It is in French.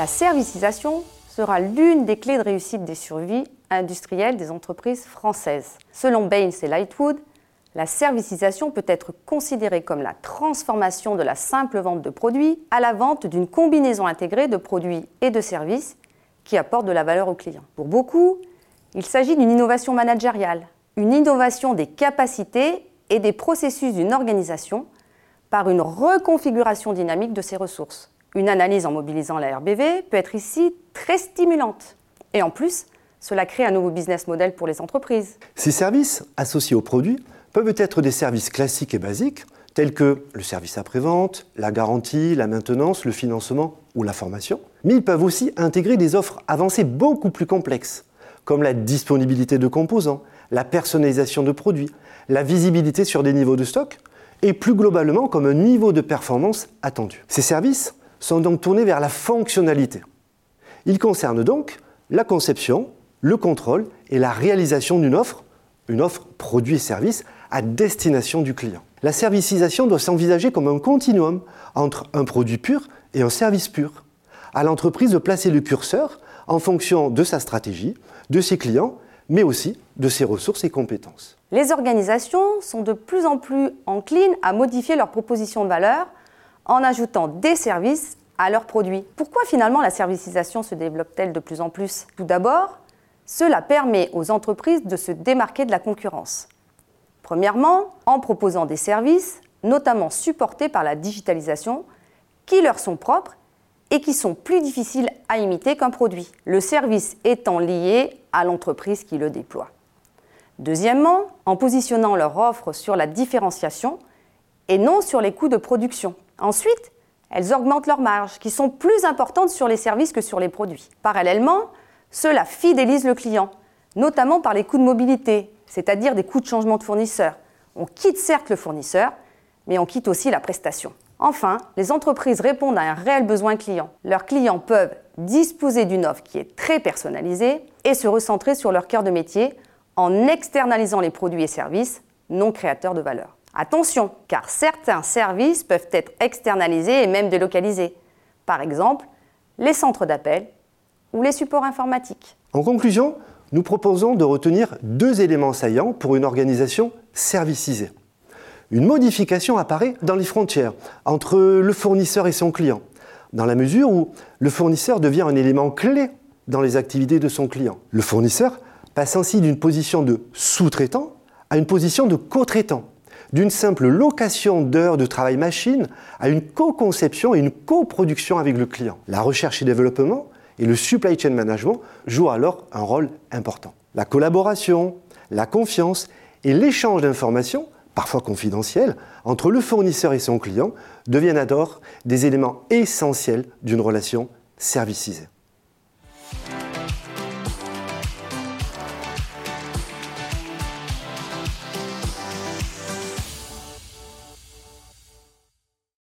La servicisation sera l'une des clés de réussite des survies industrielles des entreprises françaises. Selon Baines et Lightwood, la servicisation peut être considérée comme la transformation de la simple vente de produits à la vente d'une combinaison intégrée de produits et de services qui apporte de la valeur au client. Pour beaucoup, il s'agit d'une innovation managériale, une innovation des capacités et des processus d'une organisation par une reconfiguration dynamique de ses ressources. Une analyse en mobilisant la RBV peut être ici très stimulante. Et en plus, cela crée un nouveau business model pour les entreprises. Ces services, associés aux produits, peuvent être des services classiques et basiques, tels que le service après-vente, la garantie, la maintenance, le financement ou la formation. Mais ils peuvent aussi intégrer des offres avancées beaucoup plus complexes, comme la disponibilité de composants, la personnalisation de produits, la visibilité sur des niveaux de stock, et plus globalement comme un niveau de performance attendu. Ces services sont donc tournés vers la fonctionnalité. Ils concernent donc la conception, le contrôle et la réalisation d'une offre, une offre produit et service à destination du client. La servicisation doit s'envisager comme un continuum entre un produit pur et un service pur. À l'entreprise de placer le curseur en fonction de sa stratégie, de ses clients, mais aussi de ses ressources et compétences. Les organisations sont de plus en plus enclines à modifier leurs propositions de valeur en ajoutant des services à leurs produits. Pourquoi finalement la servicisation se développe-t-elle de plus en plus? Tout d'abord, cela permet aux entreprises de se démarquer de la concurrence. Premièrement, en proposant des services, notamment supportés par la digitalisation, qui leur sont propres et qui sont plus difficiles à imiter qu'un produit, le service étant lié à l'entreprise qui le déploie. Deuxièmement, en positionnant leur offre sur la différenciation et non sur les coûts de production. Ensuite, elles augmentent leurs marges, qui sont plus importantes sur les services que sur les produits. Parallèlement, cela fidélise le client, notamment par les coûts de mobilité, c'est-à-dire des coûts de changement de fournisseur. On quitte certes le fournisseur, mais on quitte aussi la prestation. Enfin, les entreprises répondent à un réel besoin client. Leurs clients peuvent disposer d'une offre qui est très personnalisée et se recentrer sur leur cœur de métier en externalisant les produits et services non créateurs de valeur. Attention, car certains services peuvent être externalisés et même délocalisés. Par exemple, les centres d'appel ou les supports informatiques. En conclusion, nous proposons de retenir deux éléments saillants pour une organisation servicisée. Une modification apparaît dans les frontières entre le fournisseur et son client, dans la mesure où le fournisseur devient un élément clé dans les activités de son client. Le fournisseur passe ainsi d'une position de sous-traitant à une position de co-traitant, d'une simple location d'heures de travail machine à une co-conception et une coproduction avec le client. La recherche et développement et le supply chain management jouent alors un rôle important. La collaboration, la confiance et l'échange d'informations, parfois confidentielles, entre le fournisseur et son client deviennent alors des éléments essentiels d'une relation servicisée.